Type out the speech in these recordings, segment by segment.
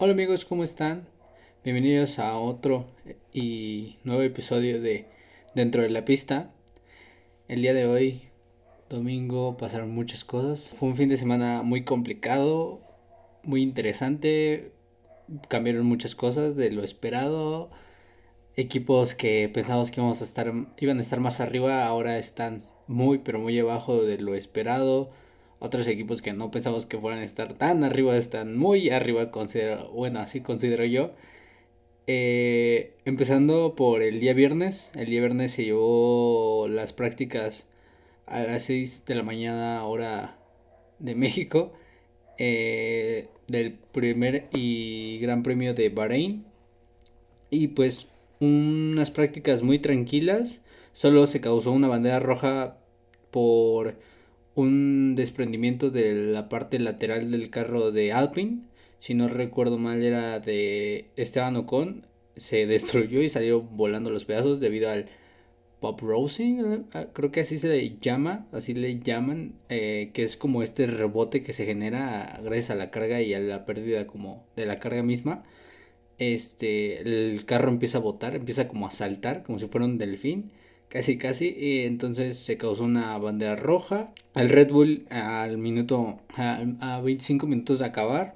Hola amigos, ¿cómo están? Bienvenidos a otro y nuevo episodio de Dentro de la Pista. El día de hoy, domingo, pasaron muchas cosas. Fue un fin de semana muy complicado, muy interesante. Cambiaron muchas cosas de lo esperado. Equipos que pensábamos que íbamos a estar, iban a estar más arriba, ahora están muy, pero muy abajo de lo esperado otros equipos que no pensamos que fueran estar tan arriba están muy arriba, considero, bueno, así considero yo. Eh, empezando por el día viernes, el día viernes se llevó las prácticas a las 6 de la mañana hora de México eh, del primer y gran premio de Bahrein y pues unas prácticas muy tranquilas solo se causó una bandera roja por un desprendimiento de la parte lateral del carro de Alpine. Si no recuerdo mal era de Esteban Ocon. Se destruyó y salieron volando los pedazos debido al pop rosing. Ah, creo que así se le llama, así le llaman. Eh, que es como este rebote que se genera gracias a la carga y a la pérdida como de la carga misma. Este, el carro empieza a botar, empieza como a saltar, como si fuera un delfín casi casi y entonces se causó una bandera roja. El Red Bull al minuto a, 25 minutos de acabar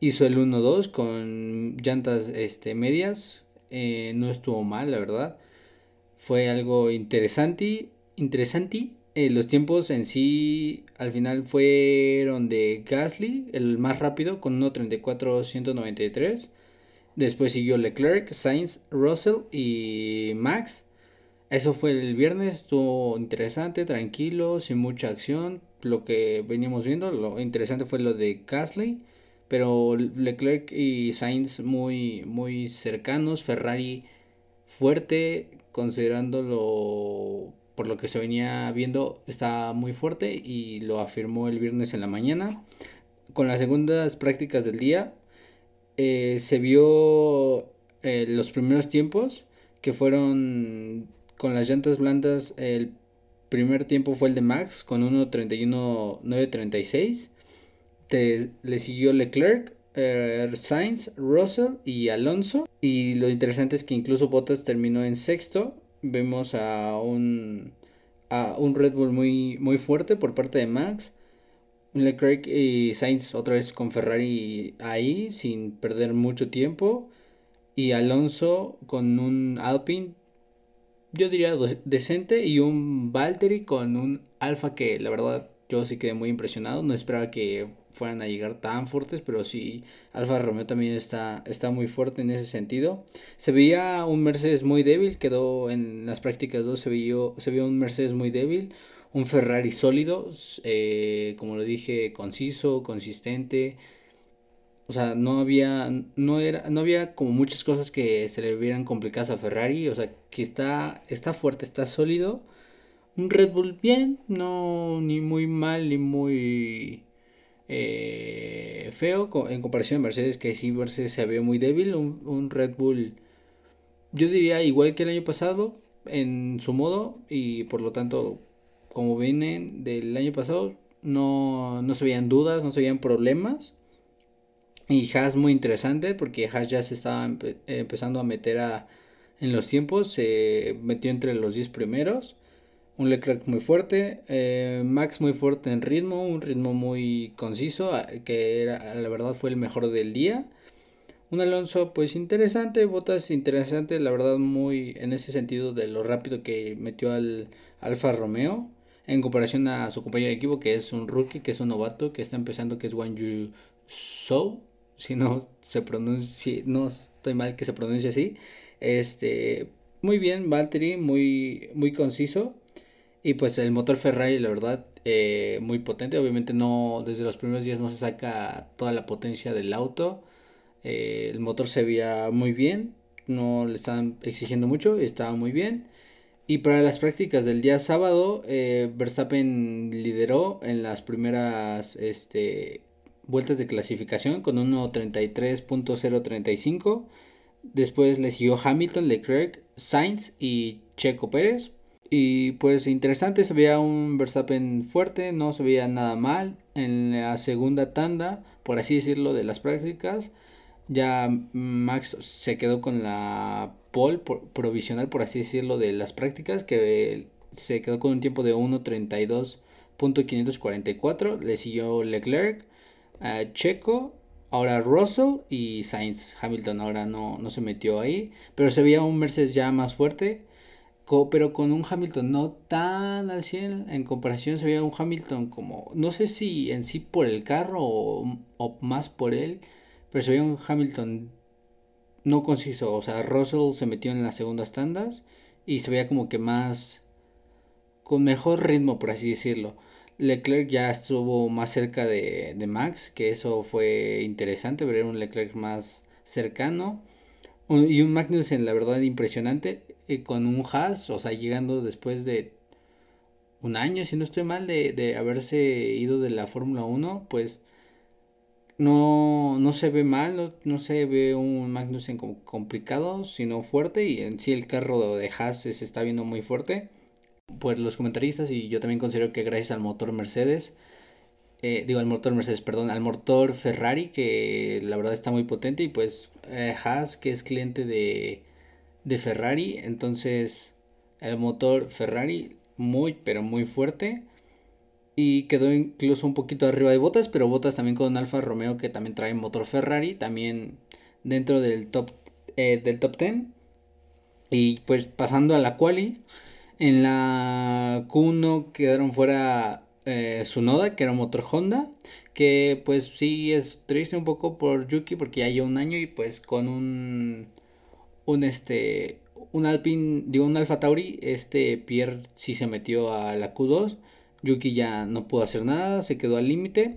hizo el 1-2 con llantas este medias. Eh, no estuvo mal la verdad. Fue algo interesante interesante. Eh, los tiempos en sí al final fueron de Gasly el más rápido con 1.34.193 después siguió Leclerc Sainz Russell y Max eso fue el viernes, estuvo interesante, tranquilo, sin mucha acción. Lo que veníamos viendo, lo interesante fue lo de Gasly, pero Leclerc y Sainz muy, muy cercanos. Ferrari fuerte, considerándolo por lo que se venía viendo, está muy fuerte y lo afirmó el viernes en la mañana. Con las segundas prácticas del día, eh, se vio eh, los primeros tiempos que fueron con las llantas blandas, el primer tiempo fue el de Max con 1.31.936. Le siguió Leclerc, eh, Sainz, Russell y Alonso. Y lo interesante es que incluso Bottas terminó en sexto. Vemos a un, a un Red Bull muy, muy fuerte por parte de Max. Leclerc y Sainz otra vez con Ferrari ahí sin perder mucho tiempo. Y Alonso con un Alpine yo diría decente y un Valtteri con un Alfa que la verdad yo sí quedé muy impresionado. No esperaba que fueran a llegar tan fuertes, pero sí, Alfa Romeo también está, está muy fuerte en ese sentido. Se veía un Mercedes muy débil, quedó en las prácticas 2, se vio, se vio un Mercedes muy débil, un Ferrari sólido, eh, como lo dije, conciso, consistente o sea, no había, no era, no había como muchas cosas que se le hubieran complicado a Ferrari. O sea, que está, está fuerte, está sólido. Un Red Bull bien, no ni muy mal ni muy eh, feo en comparación a Mercedes, que sí Mercedes se ve muy débil. Un, un Red Bull, yo diría igual que el año pasado en su modo y por lo tanto, como vienen del año pasado, no, no se veían dudas, no se veían problemas y Haas muy interesante porque Haas ya se estaba empezando a meter a, en los tiempos, se metió entre los 10 primeros. Un Leclerc muy fuerte, eh, Max muy fuerte en ritmo, un ritmo muy conciso, que era, la verdad fue el mejor del día. Un Alonso pues interesante, Botas interesante, la verdad muy en ese sentido de lo rápido que metió al Alfa Romeo en comparación a su compañero de equipo que es un rookie, que es un novato, que está empezando, que es Wang Yu Zhou si no se pronuncia, no estoy mal que se pronuncie así. Este, muy bien, Valtteri, muy, muy conciso. Y pues el motor Ferrari, la verdad, eh, muy potente. Obviamente no, desde los primeros días no se saca toda la potencia del auto. Eh, el motor se veía muy bien, no le estaban exigiendo mucho, estaba muy bien. Y para las prácticas del día sábado, eh, Verstappen lideró en las primeras este, vueltas de clasificación con 1.33.035. Después le siguió Hamilton, Leclerc, Sainz y Checo Pérez. Y pues interesante, se veía un Verstappen fuerte, no se veía nada mal. En la segunda tanda, por así decirlo, de las prácticas, Ya Max se quedó con la pole provisional, por así decirlo, de las prácticas, que se quedó con un tiempo de 1.32.544. Le siguió Leclerc, Checo, ahora Russell y Sainz. Hamilton ahora no, no se metió ahí, pero se veía un Mercedes ya más fuerte. Pero con un Hamilton no tan al 100 en comparación se veía un Hamilton como no sé si en sí por el carro o, más por él pero se veía un Hamilton no conciso. O sea Russell se metió en las segundas tandas y se veía como que más con mejor ritmo por así decirlo Leclerc ya estuvo más cerca de, de Max que eso fue interesante ver un Leclerc más cercano y un Magnussen la verdad impresionante con un Haas, o sea, llegando después de un año, si no estoy mal, de, de haberse ido de la Fórmula 1, pues no, no se ve mal, no, se ve un Magnussen complicado, sino fuerte, y en sí el carro de Haas se está viendo muy fuerte. Pues los comentaristas, y yo también considero que gracias al motor Mercedes, eh, digo al motor Mercedes, perdón, al motor Ferrari, que la verdad está muy potente, y pues eh, Haas, que es cliente de, de Ferrari. Entonces el motor Ferrari muy pero muy fuerte. Y quedó incluso un poquito arriba de Botas, pero Botas también con Alfa Romeo que también trae motor Ferrari, también dentro del top, eh, del top 10. Y pues pasando a la quali, en la Q1 quedaron fuera eh, Sunoda, que era un motor Honda, que pues sí es triste un poco por Yuki porque ya lleva un año y pues con un un este un Alpine, digo un Alfa Tauri, este Pierre sí se metió a la Q2, Yuki ya no pudo hacer nada, se quedó al límite.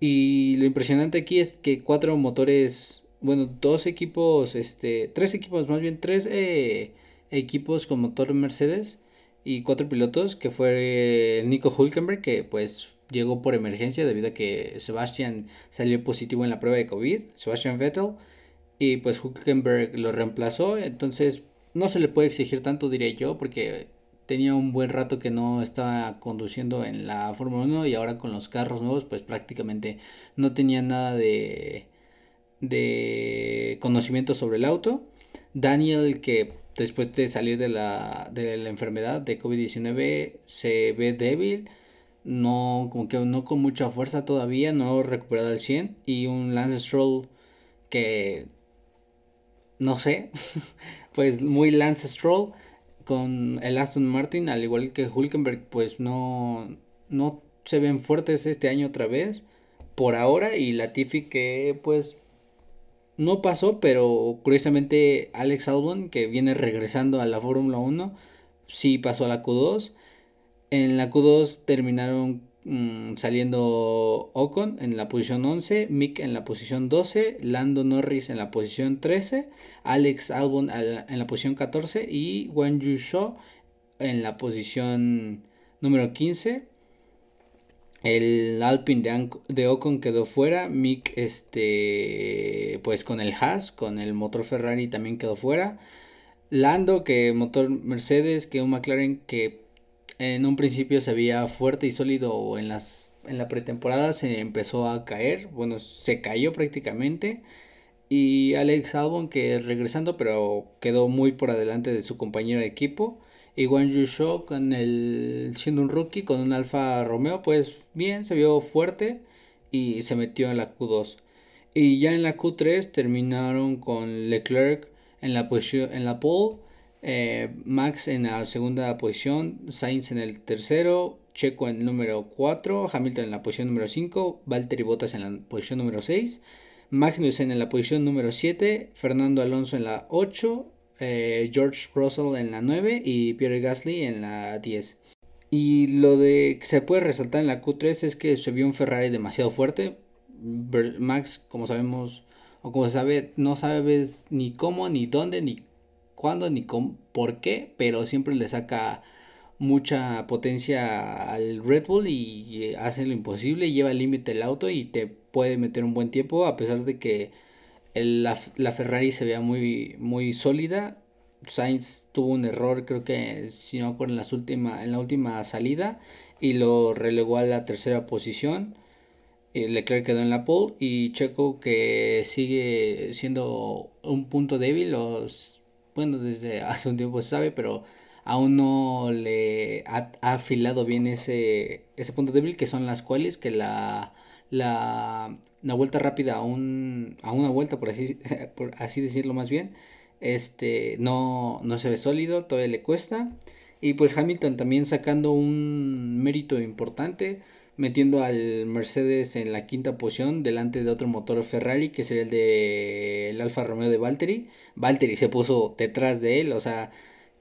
Y lo impresionante aquí es que cuatro motores, bueno, dos equipos, este, tres equipos, más bien tres eh, equipos con motor Mercedes y cuatro pilotos, que fue Nico Hulkenberg, que pues llegó por emergencia debido a que Sebastian salió positivo en la prueba de COVID, Sebastian Vettel, y pues Huckenberg lo reemplazó, entonces no se le puede exigir tanto, diré yo, porque tenía un buen rato que no estaba conduciendo en la Fórmula 1 y ahora con los carros nuevos pues prácticamente no tenía nada de, de conocimiento sobre el auto. Daniel que después de salir de la, de la enfermedad de COVID-19 se ve débil, no, como que no con mucha fuerza todavía, no recuperado al 100 y un Lance Stroll que no sé, pues muy Lance Stroll con el Aston Martin, al igual que Hulkenberg, pues no, no se ven fuertes este año otra vez, por ahora, y Latifi que pues no pasó, pero curiosamente Alex Albon, que viene regresando a la Fórmula 1, sí pasó a la Q2. En la Q2 terminaron Mm, saliendo Ocon en la posición 11, Mick en la posición 12, Lando Norris en la posición 13, Alex Albon en la posición 14 y Wang Yu Shaw en la posición número 15. El Alpine de, de, Ocon quedó fuera. Mick, este, pues con el Haas, con el motor Ferrari también quedó fuera. Lando, que motor Mercedes, que un McLaren que en un principio se veía fuerte y sólido en las en la pretemporada se empezó a caer, bueno, se cayó prácticamente y Alex Albon que regresando pero quedó muy por adelante de su compañero de equipo y Wang Yusho con el siendo un rookie con un Alfa Romeo pues bien se vio fuerte y se metió en la Q2 y ya en la Q3 terminaron con Leclerc en la posición en la pole eh, Max en la segunda posición, Sainz en el tercero, Checo en el número 4, Hamilton en la posición número 5, Valtteri Bottas en la posición número 6, Magnussen en la posición número 7, Fernando Alonso en la 8, eh, George Russell en la 9 y Pierre Gasly en la 10. Y lo de que se puede resaltar en la Q3 es que se vio un Ferrari demasiado fuerte. Max, como sabemos, o como se sabe, no sabes ni cómo, ni dónde, ni cuándo ni por qué, pero siempre le saca mucha potencia al Red Bull y hace lo imposible, lleva al límite el auto y te puede meter un buen tiempo a pesar de que la, Ferrari se vea muy, muy sólida. Sainz tuvo un error, creo que si no en, las en la última salida y lo relegó a la tercera posición. Leclerc quedó en la pole y Checo que sigue siendo un punto débil, los, bueno, desde hace un tiempo se sabe, pero aún no le ha, afilado bien ese, ese punto débil que son las cuales que la, la, la vuelta rápida a, un, a una vuelta, por así, por así decirlo más bien, este, no, no se ve sólido, todavía le cuesta. Y pues Hamilton también sacando un mérito importante, metiendo al Mercedes en la quinta posición delante de otro motor Ferrari que sería el de el Alfa Romeo de Valtteri. Valtteri se puso detrás de él, o sea,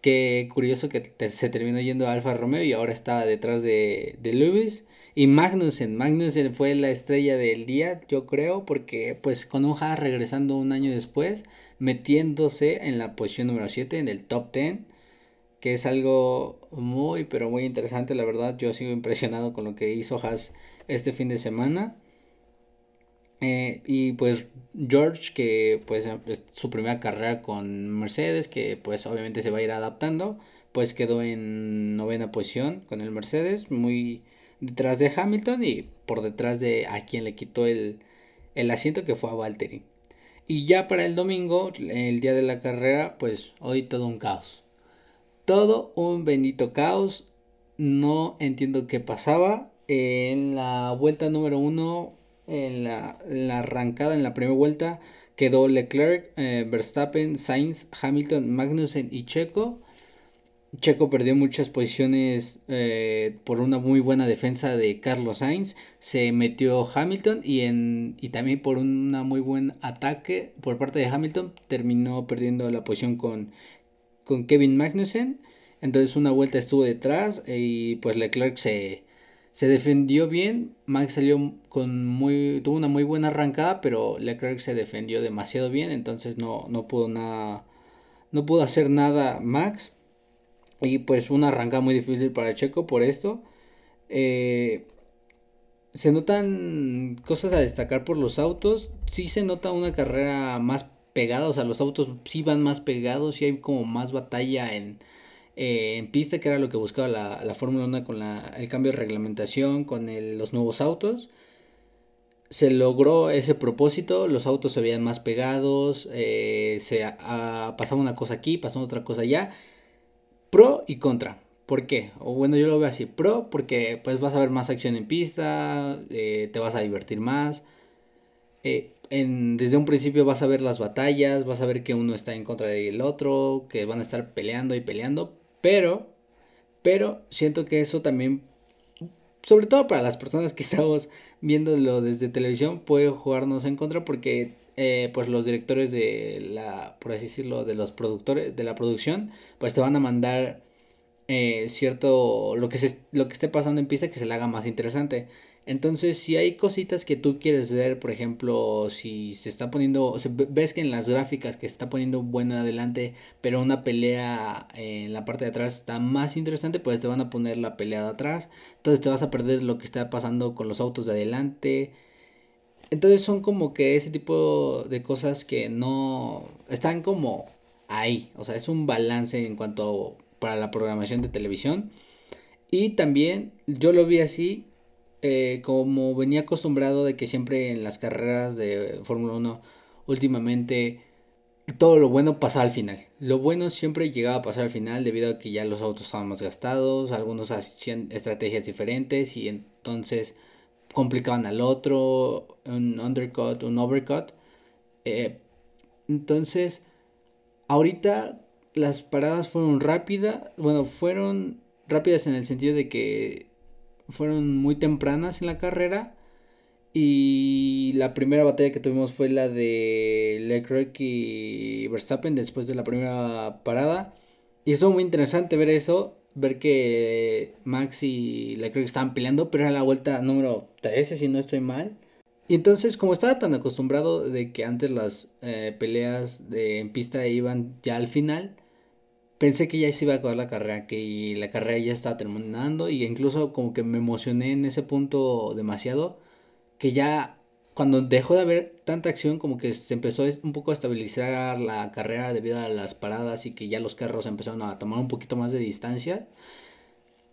qué curioso que se terminó yendo a Alfa Romeo y ahora está detrás de, de Lewis. Y Magnussen, Magnussen fue la estrella del día, yo creo, porque pues con un Haas regresando un año después, metiéndose en la posición número 7, en el top 10 que es algo muy, pero muy interesante, la verdad. Yo sigo impresionado con lo que hizo Haas este fin de semana. Eh, y pues George, que pues es su primera carrera con Mercedes, que pues obviamente se va a ir adaptando, pues quedó en novena posición con el Mercedes, muy detrás de Hamilton y por detrás de a quien le quitó el, el asiento que fue a Valtteri. Y ya para el domingo, el día de la carrera, pues hoy todo un caos todo un bendito caos. No entiendo qué pasaba. En la vuelta número uno, en la, arrancada, en la primera vuelta, quedó Leclerc, eh, Verstappen, Sainz, Hamilton, Magnussen y Checo. Checo perdió muchas posiciones eh, por una muy buena defensa de Carlos Sainz. Se metió Hamilton y, en, y también por un muy buen ataque por parte de Hamilton terminó perdiendo la posición con con Kevin Magnussen. Entonces una vuelta estuvo detrás y pues Leclerc se, se defendió bien. Max salió con muy. tuvo una muy buena arrancada, pero Leclerc se defendió demasiado bien. Entonces no, no pudo nada. No pudo hacer nada Max. Y pues una arrancada muy difícil para Checo por esto. Eh, se notan cosas a destacar por los autos. Sí se nota una carrera más pegados, o sea, los autos sí van más pegados y hay como más batalla en, eh, en pista, que era lo que buscaba la, la Fórmula 1 con la, el cambio de reglamentación, con los nuevos autos. Se logró ese propósito, los autos se veían más pegados, eh, se pasaba una cosa aquí, pasaba otra cosa allá. Pro y contra. ¿Por qué? O bueno, yo lo veo así. Pro porque pues vas a ver más acción en pista, eh, te vas a divertir más. Eh, desde un principio vas a ver las batallas, vas a ver que uno está en contra del otro, que van a estar peleando y peleando, pero, pero siento que eso también, sobre todo para las personas que estamos viéndolo desde televisión, puede jugarnos en contra porque eh, pues los directores de la, por así decirlo, de los productores, de la producción, pues te van a mandar eh, cierto, lo que, se, lo que esté pasando en pista que se le haga más interesante. Entonces, si hay cositas que tú quieres ver, por ejemplo, si se está poniendo, ves que en las gráficas que se está poniendo bueno adelante, pero una pelea en la parte de atrás está más interesante, pues te van a poner la pelea de atrás. Entonces te vas a perder lo que está pasando con los autos de adelante. Entonces son como que ese tipo de cosas que no están como ahí. O sea, es un balance en cuanto para la programación de televisión. Y también yo lo vi así eh, como venía acostumbrado de que siempre en las carreras de Fórmula 1 últimamente todo lo bueno pasaba al final. Lo bueno siempre llegaba a pasar al final debido a que ya los autos estaban más gastados, algunos hacían estrategias diferentes y entonces complicaban al otro, un undercut, un overcut. Eh, entonces, ahorita las paradas fueron rápidas, bueno, fueron rápidas en el sentido de que fueron muy tempranas en la carrera. Y la primera batalla que tuvimos fue la de Leclerc y Verstappen después de la primera parada. Y estuvo muy interesante ver eso, ver que Max y Leclerc estaban peleando, pero era la vuelta número 13 si no estoy mal. Y entonces, como estaba tan acostumbrado de que antes las eh, peleas de, en pista iban ya al final, pensé que ya se iba a acabar la carrera, que la carrera ya estaba terminando y incluso como que me emocioné en ese punto demasiado, que ya cuando dejó de haber tanta acción como que se empezó un poco a estabilizar la carrera debido a las paradas y que ya los carros empezaron a tomar un poquito más de distancia,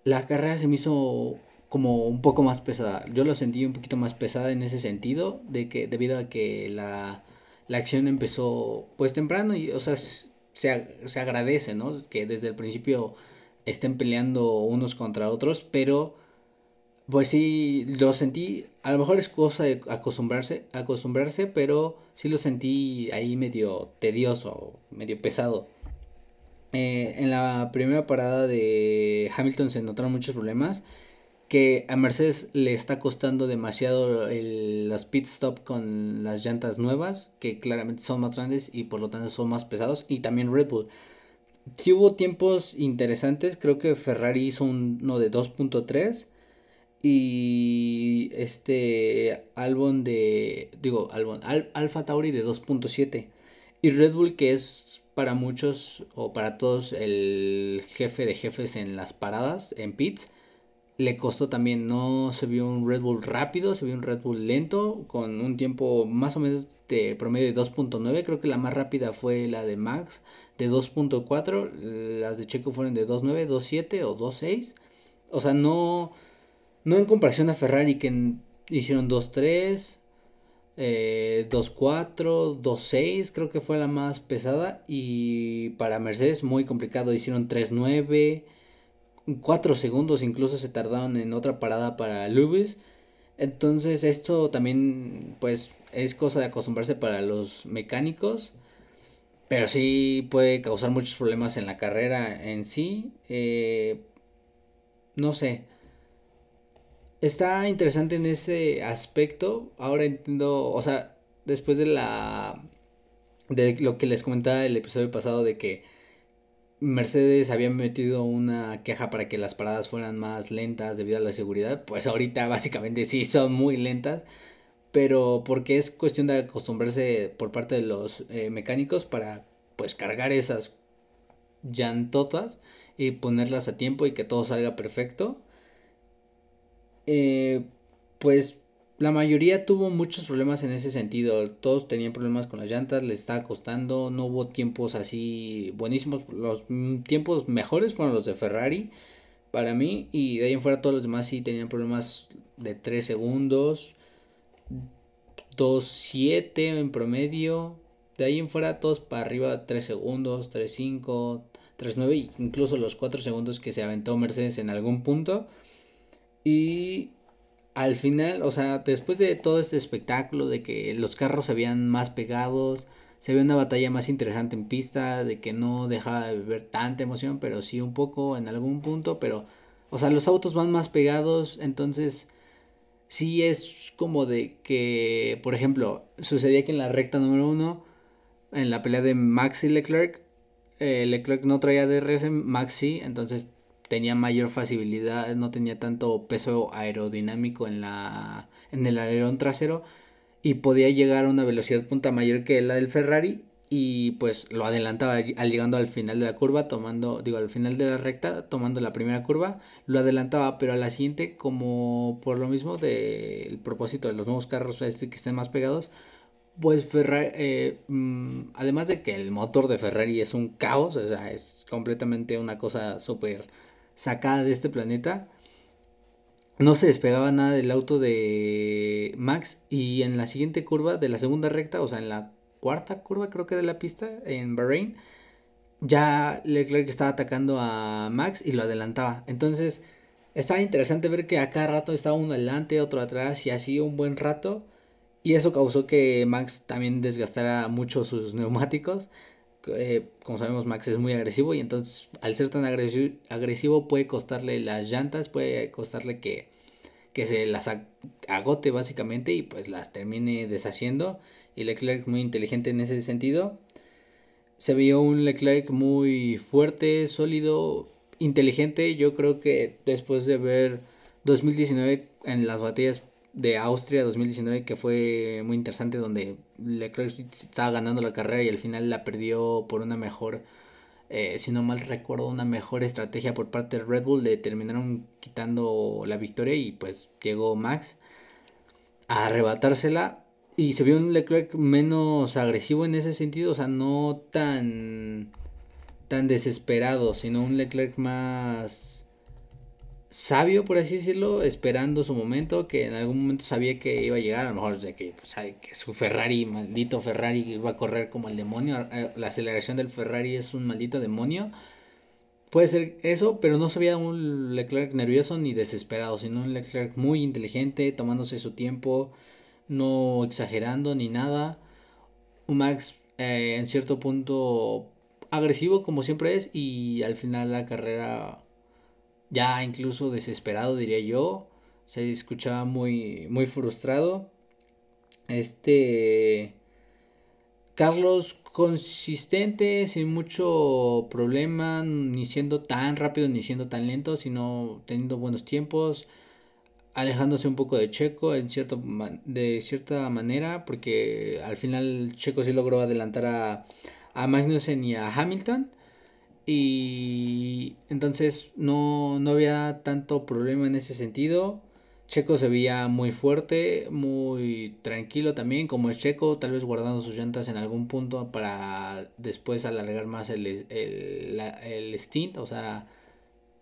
la carrera se me hizo como un poco más pesada. Yo lo sentí un poquito más pesada en ese sentido, debido a que la, acción empezó pues temprano y, o se, se agradece. Que desde el principio estén peleando unos contra otros, pero pues sí, lo sentí, a lo mejor es cosa de acostumbrarse, acostumbrarse, pero sí lo sentí ahí medio tedioso, medio pesado. Eh, en la primera parada de Hamilton se notaron muchos problemas que a Mercedes le está costando demasiado el, los pit stop con las llantas nuevas, que claramente son más grandes y por lo tanto son más pesados, y también Red Bull. Si hubo tiempos interesantes, creo que Ferrari hizo uno de 2.3 y este Albon de, digo, Albon, Alfa Tauri de 2.7 y Red Bull que es para muchos o para todos el jefe de jefes en las paradas, en pits, le costó también, no se vio un Red Bull rápido, se vio un Red Bull lento, con un tiempo más o menos de promedio de 2.9, creo que la más rápida fue la de Max, de 2.4, las de Checo fueron de 2.9, 2.7 o 2.6, o sea, no, no en comparación a Ferrari que hicieron 2.3, eh, 2.4, 2.6 creo que fue la más pesada y para Mercedes muy complicado, hicieron 3.9 4 segundos incluso se tardaron en otra parada para Lewis. Entonces esto también pues es cosa de acostumbrarse para los mecánicos. Pero sí puede causar muchos problemas en la carrera en sí. Eh, no sé. Está interesante en ese aspecto. Ahora entiendo, o sea, después de la... De lo que les comentaba el episodio pasado de que Mercedes había metido una queja para que las paradas fueran más lentas debido a la seguridad, pues ahorita básicamente sí son muy lentas, pero porque es cuestión de acostumbrarse por parte de los eh, mecánicos para pues cargar esas llantotas y ponerlas a tiempo y que todo salga perfecto. Eh, pues la mayoría tuvo muchos problemas en ese sentido. Todos tenían problemas con las llantas, les estaba costando. No hubo tiempos así buenísimos. Los tiempos mejores fueron los de Ferrari para mí. Y de ahí en fuera todos los demás sí tenían problemas de 3 segundos. 2.7 en promedio. De ahí en fuera todos para arriba 3 segundos, 3.5, 3.9. Incluso los 4 segundos que se aventó Mercedes en algún punto. Y al final, o sea, después de todo este espectáculo, de que los carros se habían más pegados, se ve una batalla más interesante en pista, de que no dejaba de ver tanta emoción, pero sí un poco en algún punto, pero, o sea, los autos van más pegados, entonces sí es como de que, por ejemplo, sucedía que en la recta número uno, en la pelea de Max y Leclerc, eh, Leclerc no traía DRS, Max sí, entonces tenía mayor facilidad, no tenía tanto peso aerodinámico en, la, en el alerón trasero y podía llegar a una velocidad punta mayor que la del Ferrari y pues lo adelantaba al llegando al final de la curva tomando digo al final de la recta tomando la primera curva lo adelantaba pero a la siguiente como por lo mismo del propósito de los nuevos carros este que estén más pegados pues Ferrari, eh, mm, además de que el motor de Ferrari es un caos, o sea, es completamente una cosa súper sacada de este planeta. No se despegaba nada del auto de Max y en la siguiente curva de la segunda recta, o sea, en la cuarta curva creo que de la pista en Bahrein, ya Leclerc estaba atacando a Max y lo adelantaba. Entonces, estaba interesante ver que a cada rato estaba uno adelante, otro atrás y así un buen rato. Y eso causó que Max también desgastara mucho sus neumáticos. Eh, como sabemos Max es muy agresivo y entonces al ser tan agresivo, puede costarle las llantas, puede costarle que, que se las agote básicamente y pues las termine deshaciendo y Leclerc muy inteligente en ese sentido. Se vio un Leclerc muy fuerte, sólido, inteligente. Yo creo que después de ver 2019 en las batallas de Austria 2019 que fue muy interesante donde Leclerc estaba ganando la carrera y al final la perdió por una mejor, eh, si no mal recuerdo, una mejor estrategia por parte de Red Bull, le terminaron quitando la victoria y pues llegó Max a arrebatársela. Y se vio un Leclerc menos agresivo en ese sentido, o sea, no tan tan desesperado, sino un Leclerc más sabio, por así decirlo, esperando su momento, que en algún momento sabía que iba a llegar, a lo mejor de que, pues, que su Ferrari, maldito Ferrari, iba a correr como el demonio, eh, la aceleración del Ferrari es un maldito demonio. Puede ser eso, pero no se veía un Leclerc nervioso ni desesperado, sino un Leclerc muy inteligente, tomándose su tiempo, no exagerando ni nada. Un Max eh, en cierto punto agresivo como siempre es y al final la carrera ya incluso desesperado diría yo, se escuchaba muy muy frustrado. Este Carlos consistente, sin mucho problema, ni siendo tan rápido ni siendo tan lento, sino teniendo buenos tiempos, alejándose un poco de Checo en cierto de cierta manera, porque al final Checo sí logró adelantar a, a Magnussen y a Hamilton. Y entonces no, no había tanto problema en ese sentido. Checo se veía muy fuerte, muy tranquilo también, como es Checo, tal vez guardando sus llantas en algún punto para después alargar más el, el, el stint, o sea,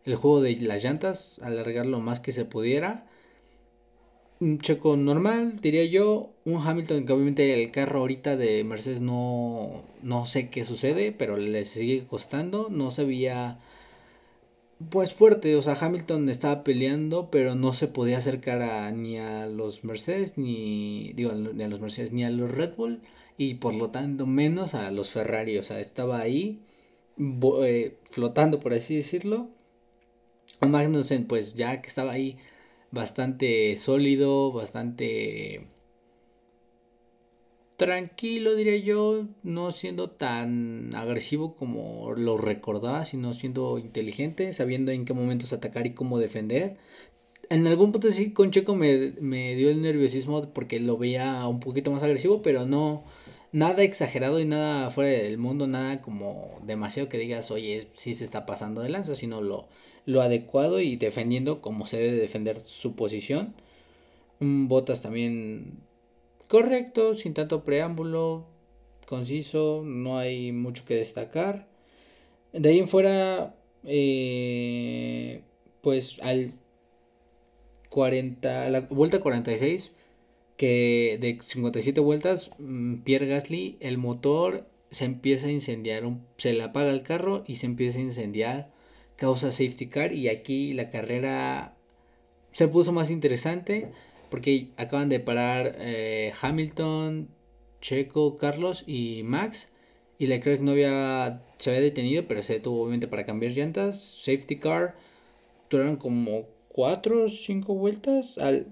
el juego de las llantas, alargar lo más que se pudiera un checo normal, diría yo. Un Hamilton que obviamente el carro ahorita de Mercedes no, no sé qué sucede, pero le sigue costando. No se veía pues fuerte. O sea, Hamilton estaba peleando, pero no se podía acercar a, ni a los Mercedes, ni digo, ni a los Mercedes, ni a los Red Bull. Y por lo tanto menos a los Ferrari. O sea, estaba ahí eh, flotando, por así decirlo. Magnussen, pues ya que estaba ahí bastante sólido, bastante tranquilo, diría yo, no siendo tan agresivo como lo recordaba, sino siendo inteligente, sabiendo en qué momentos atacar y cómo defender. En algún punto sí con Checo me, me dio el nerviosismo porque lo veía un poquito más agresivo, pero no nada exagerado y nada fuera del mundo, nada como demasiado que digas, oye, sí se está pasando de lanza, sino lo, lo adecuado y defendiendo como se debe defender su posición. Botas también correcto, sin tanto preámbulo, conciso, no hay mucho que destacar. De ahí en fuera, eh, pues al 40, la vuelta 46, que de 57 vueltas, mm, Pierre Gasly, el motor se empieza a incendiar, se le apaga el carro y se empieza a incendiar causa safety car y aquí la carrera se puso más interesante porque acaban de parar eh, Hamilton, Checo, Carlos y Max y Leclerc no había se había detenido pero se detuvo obviamente para cambiar llantas. Safety car duraron como 4 o 5 vueltas al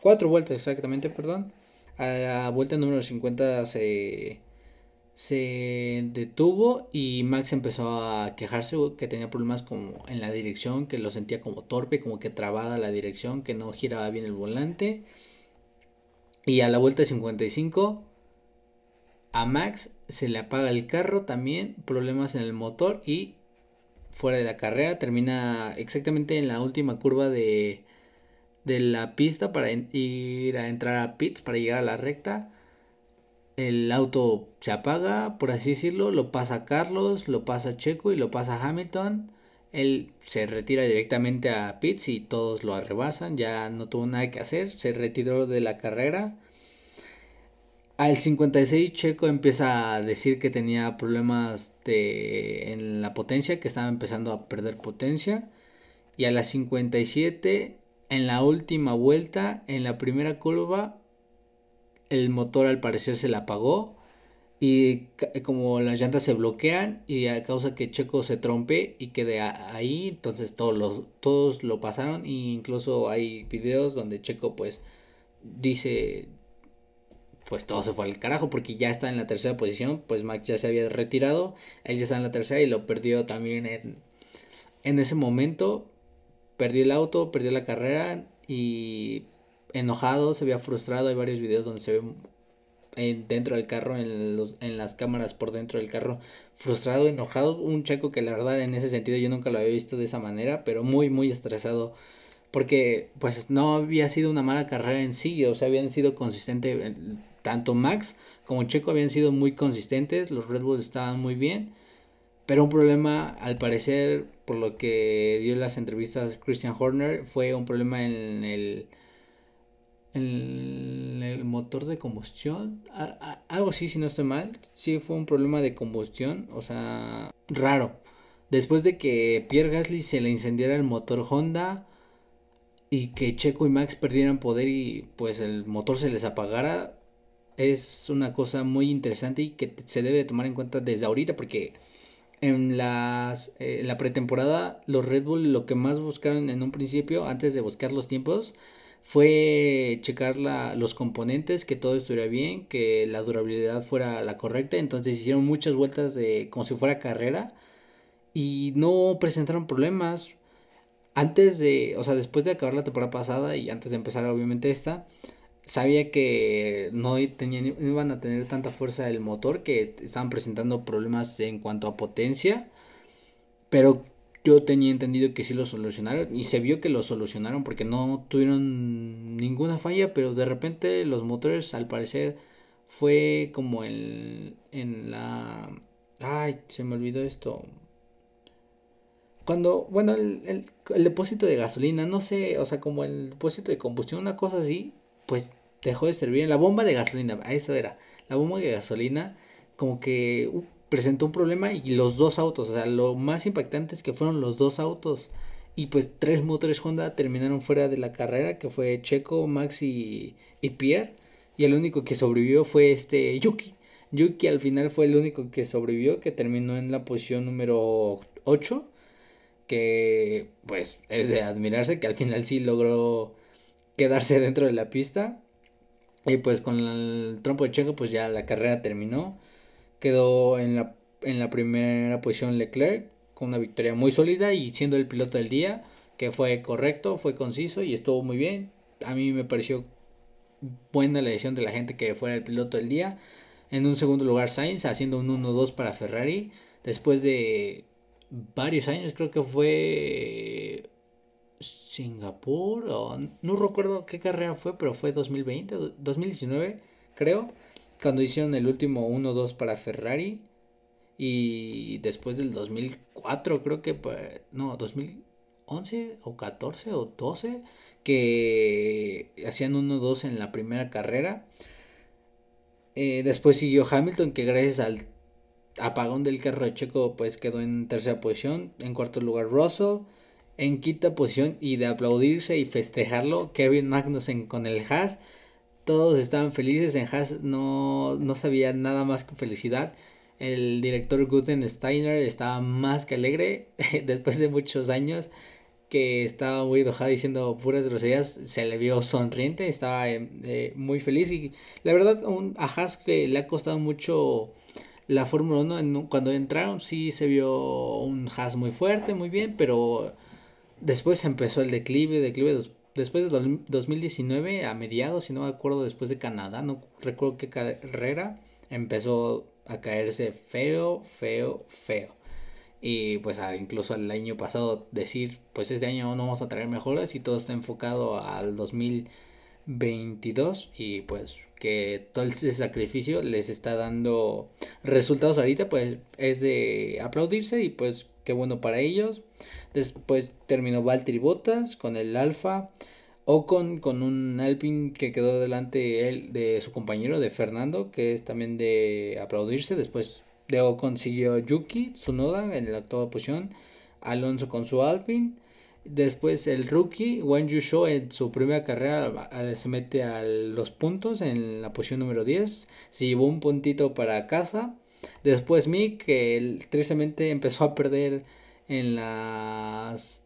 4 vueltas exactamente perdón. A la vuelta número 50 se se detuvo y Max empezó a quejarse que tenía problemas como en la dirección, que lo sentía como torpe, como que trabada la dirección, que no giraba bien el volante. Y a la vuelta 55 a Max se le apaga el carro también, problemas en el motor y fuera de la carrera termina exactamente en la última curva de, de la pista para ir a entrar a pits para llegar a la recta el auto se apaga, por así decirlo, lo pasa Carlos, lo pasa Checo y lo pasa Hamilton. Él se retira directamente a pits y todos lo arrebasan, ya no tuvo nada que hacer, se retiró de la carrera. Al 56 Checo empieza a decir que tenía problemas de, en la potencia, que estaba empezando a perder potencia. Y a las 57, en la última vuelta, en la primera curva, el motor al parecer se le apagó y como las llantas se bloquean y a causa que Checo se trompe y quede ahí, entonces todos, los, todos lo pasaron e incluso hay videos donde Checo pues dice pues todo se fue al carajo porque ya está en la tercera posición, pues Max ya se había retirado, él ya está en la tercera y lo perdió también en, en ese momento, perdió el auto, perdió la carrera y enojado, se veía frustrado. Hay varios videos donde se ve dentro del carro, en, los, en las cámaras por dentro del carro, frustrado, enojado. Un checo que la verdad en ese sentido yo nunca lo había visto de esa manera, pero muy, muy estresado. Porque pues no había sido una mala carrera en sí, o sea, habían sido consistentes, tanto Max como Checo habían sido muy consistentes, los Red Bull estaban muy bien, Pero un problema, al parecer, por lo que dio las entrevistas Christian Horner, fue un problema en el, en el motor de combustión. algo así, si no estoy mal. Sí, fue un problema de combustión, o sea, raro. Después de que Pierre Gasly se le incendiara el motor Honda y que Checo y Max perdieran poder y pues el motor se les apagara, es una cosa muy interesante y que se debe tomar en cuenta desde ahorita porque en, las, eh, la pretemporada los Red Bull lo que más buscaron en un principio antes de buscar los tiempos fue checar la, los componentes, que todo estuviera bien, que la durabilidad fuera la correcta, entonces hicieron muchas vueltas de como si fuera carrera y no presentaron problemas. Antes de, o sea, después de acabar la temporada pasada y antes de empezar obviamente esta, sabía que no, tenían, no iban a tener tanta fuerza el motor, que estaban presentando problemas en cuanto a potencia, pero yo tenía entendido que sí lo solucionaron y se vio que lo solucionaron porque no tuvieron ninguna falla, pero de repente los motores al parecer fue como el, en la... Ay, se me olvidó esto. Cuando, bueno, el, el, depósito de gasolina, no sé, o sea, como el depósito de combustión, una cosa así, pues dejó de servir. La bomba de gasolina, eso era. La bomba de gasolina como que uh, presentó un problema y los dos autos, o sea, lo más impactante es que fueron los dos autos. Y pues tres motores Honda terminaron fuera de la carrera, que fue Checo, Max y, y Pierre. Y el único que sobrevivió fue este Yuki. Yuki al final fue el único que sobrevivió, que terminó en la posición número 8. Que pues es de admirarse, que al final sí logró quedarse dentro de la pista. Y pues con el trompo de Checo, pues ya la carrera terminó. Quedó en la, en la primera posición Leclerc con una victoria muy sólida y siendo el piloto del día, que fue correcto, fue conciso y estuvo muy bien. A mí me pareció buena la decisión de la gente que fuera el piloto del día. En un segundo lugar Sainz haciendo un 1-2 para Ferrari. Después de varios años, creo que fue Singapur, o no recuerdo qué carrera fue, pero fue 2020, 2019, creo, cuando hicieron el último 1-2 para Ferrari. Y después del 2004, creo que, pues, no, 2011 o 14 o 12, que hacían 1-2 en la primera carrera. Eh, después siguió Hamilton, que gracias al apagón del carro Checo, pues quedó en tercera posición. En cuarto lugar, Russell en quinta posición y de aplaudirse y festejarlo, Kevin Magnussen con el Haas. Todos estaban felices, en Haas no, no sabía nada más que felicidad. El director Guten Steiner estaba más que alegre después de muchos años que estaba muy enojado diciendo puras groserías, se le vio sonriente, estaba eh, eh, muy feliz y la verdad un, a Haas que le ha costado mucho la Fórmula 1, cuando entraron sí se vio un Haas muy fuerte, muy bien, pero Después empezó el declive, declive después de 2019, a mediados, si no me acuerdo, después de Canadá, no recuerdo qué carrera, empezó a caerse feo, feo, feo. Y pues incluso el año pasado decir, pues este año no vamos a traer mejoras y todo está enfocado al 2022 y pues que todo ese sacrificio les está dando resultados ahorita, pues es de aplaudirse y pues qué bueno para ellos. Después terminó Valtteri Bottas con el Alfa. Ocon con un Alpine que quedó delante él, de su compañero de Fernando, que es también de aplaudirse. Después de Ocon siguió Yuki Tsunoda en la octava posición. Alonso con su Alpine. Después el rookie Wen Yusho en su primera carrera se mete a los puntos en la posición número 10. Se llevó un puntito para casa. Después Mick, que tristemente empezó a perder en las...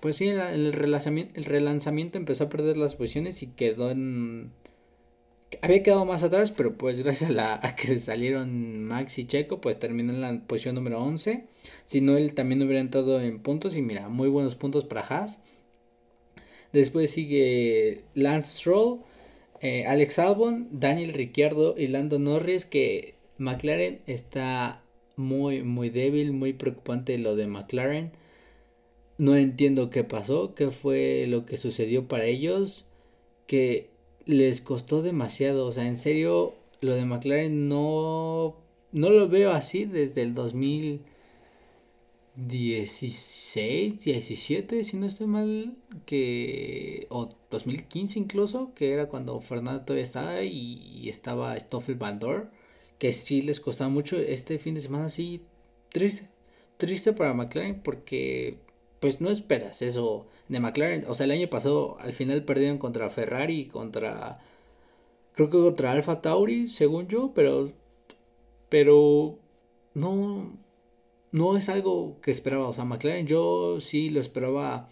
Pues sí, el, relanzamiento, el relanzamiento empezó a perder las posiciones y quedó en... Había quedado más atrás, pero pues gracias a, la, a que se salieron Max y Checo, pues terminó en la posición número 11. Si no, él también hubiera entrado en puntos y mira, muy buenos puntos para Haas. Después sigue Lance Stroll, eh, Alex Albon, Daniel Ricciardo y Lando Norris, que McLaren está muy, muy débil, muy preocupante lo de McLaren. No entiendo qué pasó, qué fue lo que sucedió para ellos, que les costó demasiado. O sea, en serio, lo de McLaren no, no lo veo así desde el 2000, 16, 17, si no estoy mal, que o 2015 incluso, que era cuando Fernando todavía estaba y, estaba Stoffel Bandor, que sí les costaba mucho este fin de semana, sí, triste, triste para McLaren porque pues no esperas eso de McLaren, o sea, el año pasado al final perdieron contra Ferrari, contra creo que contra Alfa Tauri, según yo, pero pero no no es algo que esperaba. O sea, McLaren yo sí lo esperaba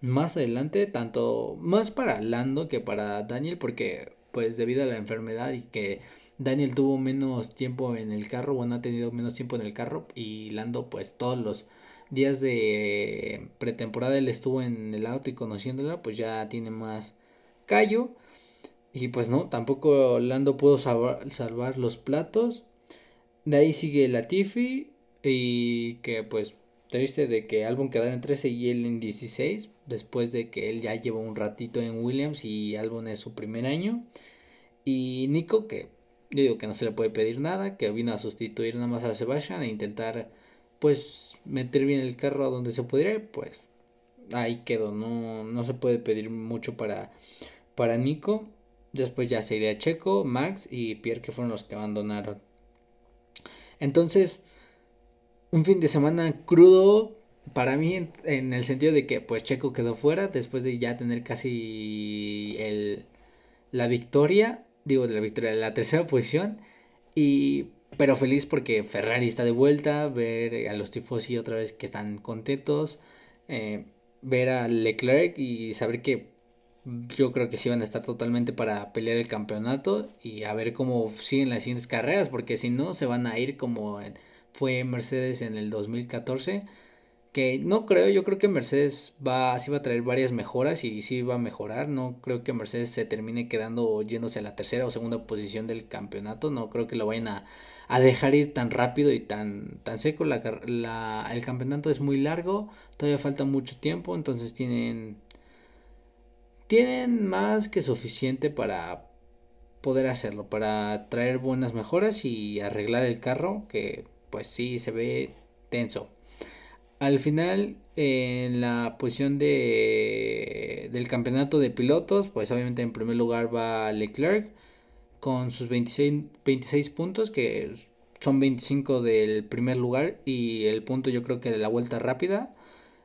más adelante, tanto más para Lando que para Daniel, porque pues debido a la enfermedad y que Daniel tuvo menos tiempo en el carro, bueno, ha tenido menos tiempo en el carro y Lando pues todos los días de pretemporada él estuvo en el auto y conociéndola, pues ya tiene más callo. Y pues no, tampoco Lando pudo salvar, salvar los platos. De ahí sigue Latifi, y que pues triste de que Albon quedara en 13 y él en 16, después de que él ya lleva un ratito en Williams y Albon es su primer año. Y Nico, que yo digo que no se le puede pedir nada, que vino a sustituir nada más a Sebastian e intentar pues meter bien el carro a donde se pudiera, pues ahí quedó, no, no se puede pedir mucho para, para Nico. Después ya sería Checo, Max y Pierre que fueron los que abandonaron. Entonces, un fin de semana crudo para mí en, el sentido de que pues Checo quedó fuera después de ya tener casi el, la victoria, digo de la victoria, la tercera posición y pero feliz porque Ferrari está de vuelta, ver a los tifosi otra vez que están contentos, eh, ver a Leclerc y saber que yo creo que sí van a estar totalmente para pelear el campeonato y a ver cómo siguen las siguientes carreras porque si no se van a ir como fue Mercedes en el 2014. Que no creo, yo creo que Mercedes va, sí va a traer varias mejoras y sí va a mejorar. No creo que Mercedes se termine quedando yéndose a la tercera o segunda posición del campeonato. No creo que lo vayan a, a dejar ir tan rápido y tan, tan seco. La, la, el campeonato es muy largo, todavía falta mucho tiempo, entonces tienen, tienen más que suficiente para poder hacerlo, para traer buenas mejoras y arreglar el carro que pues sí se ve tenso. Al final, en la posición de, del campeonato de pilotos, pues obviamente en primer lugar va Leclerc con sus 26, 26 puntos, que son 25 del primer lugar y el punto yo creo que de la vuelta rápida.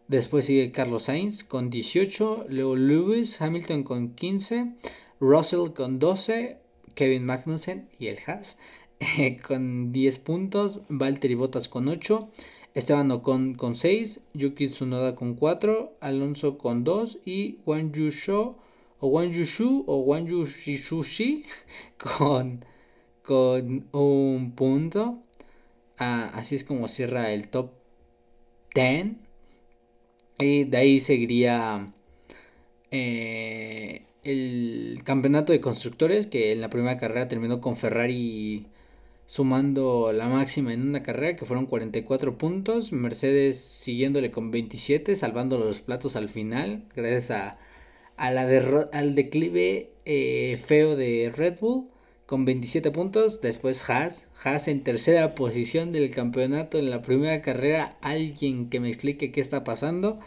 Después sigue Carlos Sainz con 18, Leo Lewis, Hamilton con 15, Russell con 12, Kevin Magnussen y el Haas con 10 puntos, Valtteri Bottas con 8, Esteban Ocon con 6, Yuki Tsunoda con 4, Alonso con 2 y Wang Yushu o Wang Yushu o Wang Yushishushi con, con un punto. Ah, así es como cierra el top 10. Y de ahí seguiría eh, el campeonato de constructores que en la primera carrera terminó con Ferrari sumando la máxima en una carrera que fueron 44 puntos, Mercedes siguiéndole con 27, salvando los platos al final, gracias a, a la al declive eh, feo de Red Bull con 27 puntos, después Haas, Haas en tercera posición del campeonato en la primera carrera, alguien que me explique qué está pasando,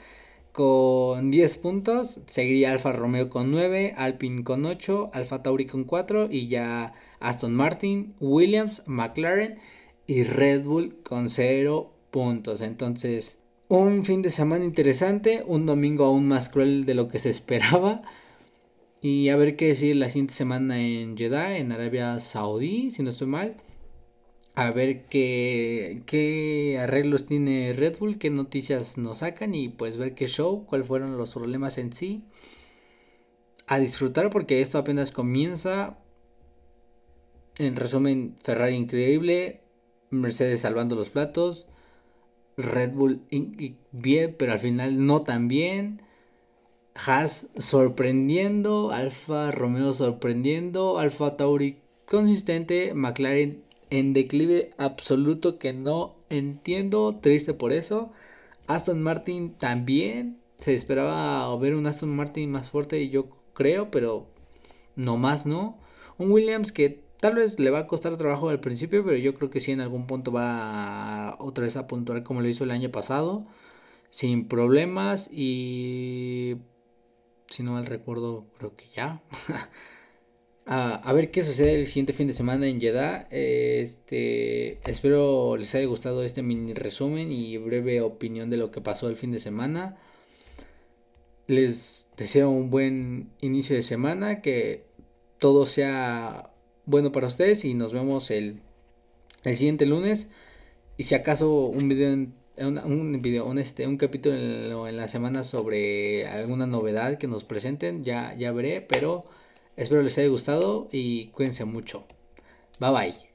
con 10 puntos, seguiría Alfa Romeo con 9, Alpine con 8, Alfa Tauri con 4 y ya Aston Martin, Williams, McLaren y Red Bull con 0 puntos. Entonces, un fin de semana interesante, un domingo aún más cruel de lo que se esperaba. Y a ver qué decir la siguiente semana en Jeddah, en Arabia Saudí, si no estoy mal. A ver qué, qué arreglos tiene Red Bull, qué noticias nos sacan y pues ver qué show, cuáles fueron los problemas en sí. A disfrutar porque esto apenas comienza. En resumen, Ferrari increíble, Mercedes salvando los platos, Red Bull bien, pero al final no tan bien. Haas sorprendiendo, Alfa Romeo sorprendiendo, Alfa Tauri consistente, McLaren en declive absoluto que no entiendo, triste por eso. Aston Martin también, se esperaba ver un Aston Martin más fuerte yo creo, pero no más no. Un Williams que Tal vez le va a costar trabajo al principio, pero yo creo que sí en algún punto va otra vez a puntuar como lo hizo el año pasado, sin problemas y si no mal recuerdo, creo que ya. a, ver qué sucede el siguiente fin de semana en Jeddah. Este, espero les haya gustado este mini resumen y breve opinión de lo que pasó el fin de semana. Les deseo un buen inicio de semana, que todo sea bueno para ustedes y nos vemos el, el siguiente lunes. Y si acaso un video en un, video, un, este, un capítulo en, la semana sobre alguna novedad que nos presenten, ya, ya veré, pero espero les haya gustado y cuídense mucho. Bye bye.